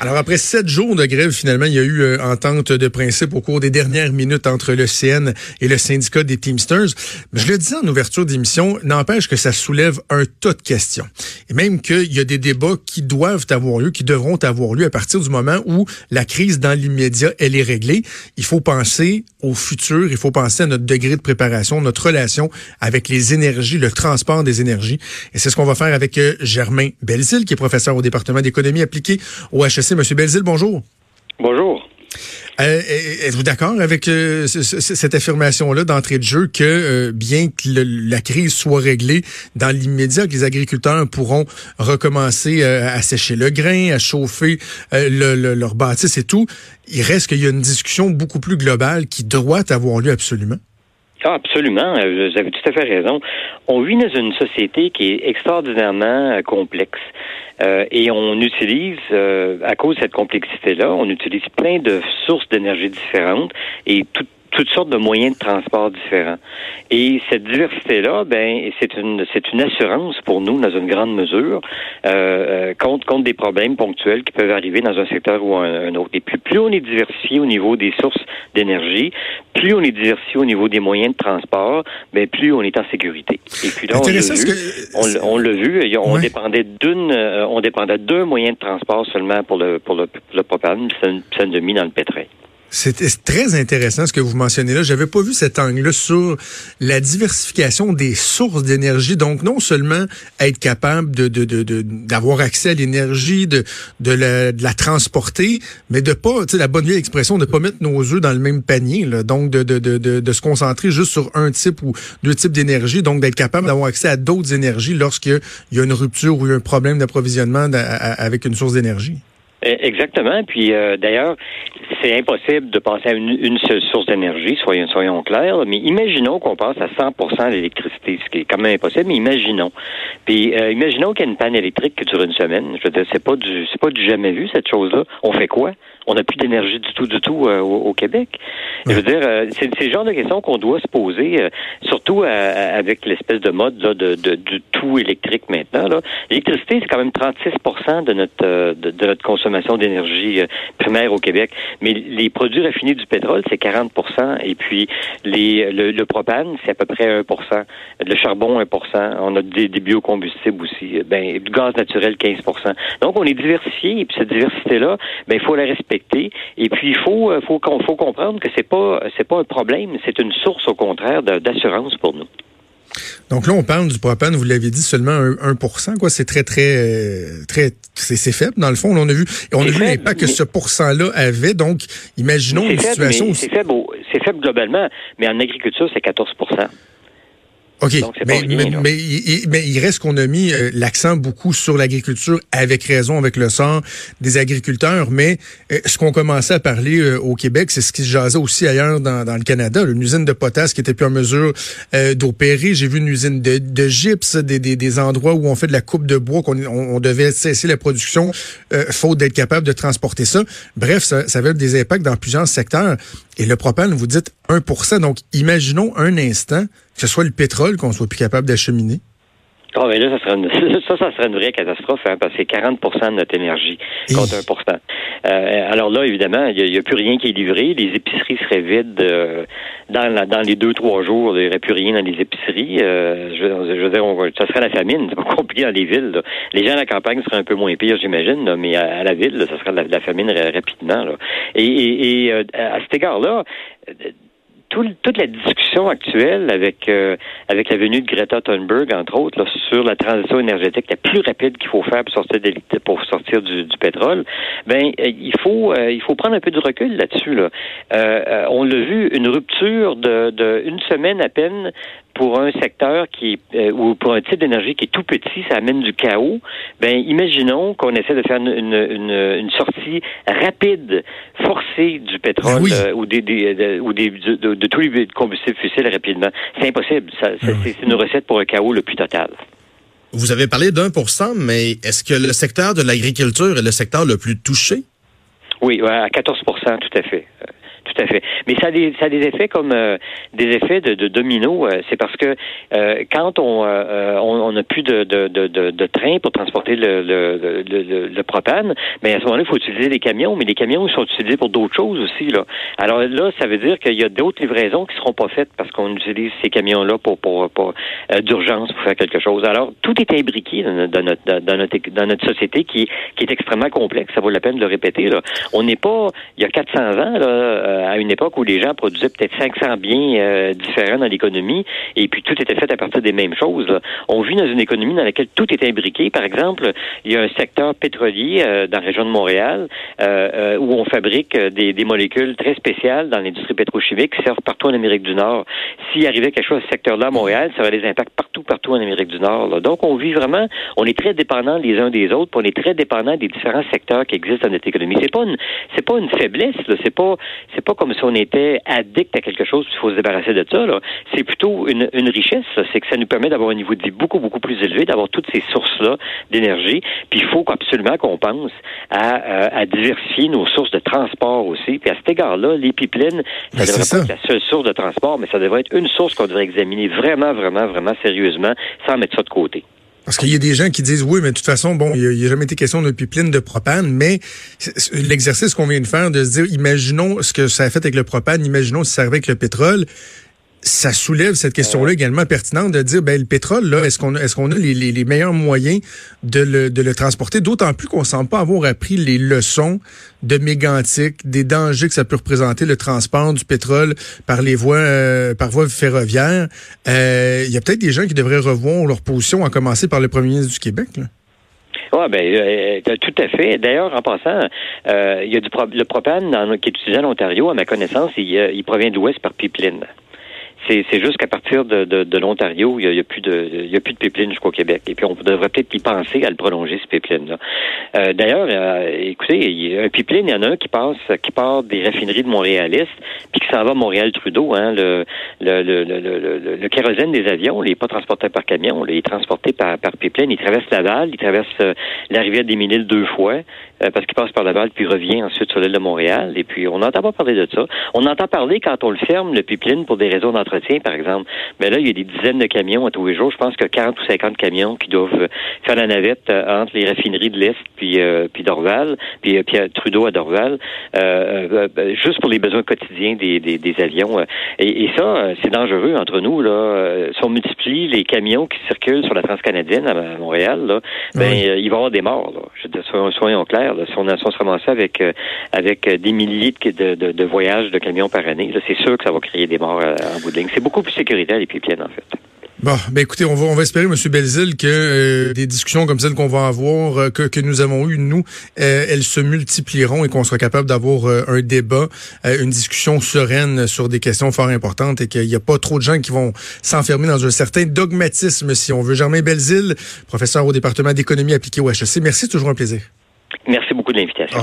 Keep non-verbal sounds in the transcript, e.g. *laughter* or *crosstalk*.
Alors après sept jours de grève, finalement, il y a eu euh, entente de principe au cours des dernières minutes entre le CN et le syndicat des Teamsters. Je le disais en ouverture d'émission, n'empêche que ça soulève un tas de questions. Et même qu'il y a des débats qui doivent avoir lieu, qui devront avoir lieu à partir du moment où la crise dans l'immédiat, elle est réglée. Il faut penser au futur, il faut penser à notre degré de préparation, notre relation avec les énergies, le transport des énergies. Et c'est ce qu'on va faire avec euh, Germain Belzil, qui est professeur au département d'économie appliquée au Monsieur Belzil, bonjour. Bonjour. Euh, êtes-vous d'accord avec euh, cette affirmation-là d'entrée de jeu que euh, bien que la crise soit réglée dans l'immédiat, que les agriculteurs pourront recommencer à sécher le grain, à chauffer le, leur bâtisse et tout, il reste qu'il y a une discussion beaucoup plus globale qui doit avoir lieu absolument? Ah, absolument. Vous avez tout à fait raison. On vit dans une société qui est extraordinairement complexe. Euh, et on utilise, euh, à cause de cette complexité-là, on utilise plein de sources d'énergie différentes et tout, toutes sortes de moyens de transport différents. Et cette diversité-là, ben, c'est une, c'est une assurance pour nous, dans une grande mesure, euh, euh, contre, contre des problèmes ponctuels qui peuvent arriver dans un secteur ou un, un autre. Et puis, plus on est diversifié au niveau des sources d'énergie, plus on est diversifié au niveau des moyens de transport, ben, plus on est en sécurité. Et puis là, on l'a vu, on, l'a vu, on dépendait d'une, euh, on dépendait d'un moyen de transport seulement pour le, pour le, le propane, ça, ça nous a mis dans le pétrin. C'est très intéressant ce que vous mentionnez là. J'avais pas vu cet angle-là sur la diversification des sources d'énergie. Donc, non seulement être capable d'avoir accès à l'énergie, de, la, transporter, mais de pas, tu sais, la bonne vieille expression, de pas mettre nos œufs dans le même panier. Donc, de, de, se concentrer juste sur un type ou deux types d'énergie. Donc, d'être capable d'avoir accès à d'autres énergies lorsqu'il y a une rupture ou un problème d'approvisionnement avec une source d'énergie. E, exactement. Puis euh, d'ailleurs, c'est impossible de passer à une, seule source d'énergie, soyons, soyons clairs. Mais imaginons qu'on passe à 100% à l'électricité, ce qui est quand même impossible. Mais imaginons. Puis euh, imaginons qu'il y a une panne électrique qui dure une semaine. Je veux dire, c'est pas du, c'est pas du jamais vu cette chose-là. On fait quoi? On n'a plus d'énergie du tout, du tout euh, au, Québec. Je veux dire, c'est, c'est le genre de questions qu'on doit se poser, surtout avec l'espèce de mode là, de, de, du tout électrique maintenant. Là. L'électricité, c'est quand même 36% de notre de, de notre consommation d'énergie euh, primaire au Québec. Mais les produits raffinés du pétrole, c'est 40 et puis les, le, propane, c'est à peu près 1 Le charbon, 1 On a des, biocombustibles aussi. Ben, du gaz naturel, 15 Donc, on est diversifié et puis cette diversité-là, ben, il faut la respecter. Et puis, il faut, euh, faut, faut comprendre que c'est pas, c'est pas un problème, c'est une source, au contraire, d'assurance pour nous. Donc là, on parle du propane, vous l'avez dit, seulement 1, quoi. C'est très, très, euh, très, c'est faible dans le fond. on a vu, on a vu l'impact que ce pourcent-là avait. Donc, imaginons une situation. C'est faible, c'est faible globalement, mais en agriculture, c'est 14 OK. mais, mais, il, reste qu'on a mis euh, l'accent beaucoup sur l'agriculture, avec raison, avec le sort des agriculteurs. Mais euh, ce qu'on commençait à parler euh, au Québec, c'est ce qui se jasait aussi ailleurs dans, dans le Canada. Une usine de potasse qui était plus en mesure d'opérer. J'ai vu une usine de, de gypse, des, des, des, endroits où on fait de la coupe de bois, qu'on on, devait cesser la production, faute d'être capable de transporter ça. Bref, ça, ça avait des impacts dans plusieurs secteurs. Et le propane, vous dites 1% Donc, imaginons un instant que ce soit le pétrole qu'on soit plus capable d'acheminer. Oh, mais là, ça serait une, *laughs* ça, ça serait une vraie catastrophe, hein, parce que c'est 40% de notre énergie contre 1% euh, Alors là, évidemment, il n'y a, plus rien qui est livré. Les épiceries seraient vides euh, dans, la, dans les deux, trois jours. Il n'y aurait plus rien dans les épiceries. Euh, je, veux dire, ça serait la famine. *laughs* C'est pas compliqué dans les villes. Les gens à la campagne seraient un peu moins pires, j'imagine, mais à, la ville, ça serait la, la famine rapidement. Et, et, et à cet égard-là, toute la discussion actuelle avec euh, avec la venue de Greta Thunberg, entre autres, sur la transition énergétique la plus rapide qu'il faut faire pour sortir, pour sortir du, pétrole, ben euh, il faut euh, il faut prendre un peu de recul là-dessus. Là. on l'a vu, une rupture de, de une semaine à peine pour un secteur qui euh, ou pour un type d'énergie qui est tout petit, ça amène du chaos. Ben, imaginons qu'on essaie de faire une, une, une, sortie rapide, forcée du pétrole ben euh, ou des, des ou des de, de, tous les combustibles fossiles rapidement. C'est impossible. Ben C'est une recette pour un chaos le plus total. Vous avez parlé d'un pour cent, mais est-ce que le secteur de l'agriculture est le secteur le plus touché? Oui, à 14% tout à fait. Tout à fait. Mais ça a des, ça a des effets comme des effets de, de domino. c'est parce que quand on on n'a plus de, de, de, de, train pour transporter le, le, le, le propane, mais à ce moment-là, il faut utiliser des camions, mais les camions sont utilisés pour d'autres choses aussi. Là. Alors là, ça veut dire qu'il y a d'autres livraisons qui seront pas faites parce qu'on utilise ces camions-là pour, pour, pour d'urgence pour faire quelque chose. Alors, tout est imbriqué dans notre, dans notre, dans notre société qui, qui est extrêmement complexe. Ça vaut la peine de le répéter. Là. On n'est pas, il y a 400 ans, là, euh, à une époque où les gens produisaient peut-être 500 biens euh, différents dans l'économie, et puis tout était fait à partir des mêmes choses. On vit dans une économie dans laquelle tout est imbriqué. Par exemple, il y a un secteur pétrolier euh, dans la région de Montréal où on fabrique des, des, molécules très spéciales dans l'industrie pétrochimique qui servent partout en Amérique du Nord. S'il arrivait quelque chose à ce secteur-là à Montréal, ça aurait des impacts partout, partout en Amérique du Nord. Donc, on vit vraiment, on est très dépendants les uns des autres, puis on est très dépendants des différents secteurs qui existent dans notre économie. C'est pas une, c'est pas une faiblesse, là. C'est pas, c'est pas comme si on était addict à quelque chose, il faut se débarrasser de ça. C'est plutôt une, une richesse, C'est que ça nous permet d'avoir un niveau de vie beaucoup, beaucoup plus élevé, d'avoir toutes ces sources-là d'énergie. Puis il faut absolument qu'on pense à, euh, à, diversifier nos sources de transport aussi. Puis à cet égard-là, les pipelines, ça ben, devrait pas être la seule source de transport, mais ça devrait être une source qu'on devrait examiner vraiment, vraiment, vraiment sérieusement, sans mettre ça de côté. Parce qu'il y a des gens qui disent oui, mais de toute façon, bon, il n'y a, jamais été question de pipeline de propane, mais l'exercice qu'on vient de faire, de se dire, imaginons ce que ça a fait avec le propane, imaginons si ça arrivait avec le pétrole, ça soulève cette question-là également pertinente de dire ben le pétrole là est-ce qu'on est-ce qu'on a les, les, meilleurs moyens de le, de le transporter? D'autant plus qu'on semble pas avoir appris les leçons de mégantique des dangers que ça peut représenter le transport du pétrole par les voies euh, par voie ferroviaire euh, il y a peut-être des gens qui devraient revoir leur position à commencer par le premier ministre du Québec là. Oui, ben, euh, tout à fait. D'ailleurs, en passant, il y a du le propane dans, qui est utilisé en Ontario, à ma connaissance, il, il provient de l'Ouest par pipeline. C'est juste qu'à partir de, de, de l'Ontario, il n'y a, plus de il y a plus de pipeline jusqu'au Québec. Et puis on devrait peut-être y penser à le prolonger ce pipeline-là. Euh, D'ailleurs, euh, écoutez, il y a un pipeline, il y en a un qui passe qui part des raffineries de Montréal-Est, puis qui s'en va à Montréal-Trudeau. Hein, le, le, le, le, le, kérosène des avions, il n'est pas transporté par camion, il est transporté par, par pipeline. Il traverse Laval, il traverse euh, la rivière des Miniles deux fois, parce qu'il passe par Laval, puis revient ensuite sur l'île de Montréal. Et puis on n'entend pas parler de ça. On entend parler quand on le ferme, le pipeline, pour des raisons d'entretien par exemple. Mais là, il y a des dizaines de camions à tous les jours. Je pense que 40 ou 50 camions qui doivent faire la navette euh, entre les raffineries de l'Est puis, euh, puis Dorval, puis, euh, puis Trudeau à Dorval, juste pour les besoins quotidiens des, des, avions. Et, ça, c'est dangereux entre nous. Là. Si on multiplie les camions qui circulent sur la transcanadienne à Montréal, là, ben, il va y avoir des morts. Là. Je, soyons, clairs. Si, on, si on se ramassait avec, avec des milliers de, de, voyages de camions par année, c'est sûr que ça va créer des morts en bout. C'est beaucoup plus sécuritaire, les pipelines, en fait. Bon, ben écoutez, on va, on va espérer, M. Belzil, que euh, des discussions comme celles qu'on va avoir, euh, que, que nous avons eues, nous, euh, elles se multiplieront et qu'on sera capable d'avoir un débat, une discussion sereine sur des questions fort importantes et qu'il n'y a pas trop de gens qui vont s'enfermer dans un certain dogmatisme, si on veut. Germain Belzil, professeur au département d'économie appliquée au HEC. Merci, toujours un plaisir. Merci beaucoup de l'invitation.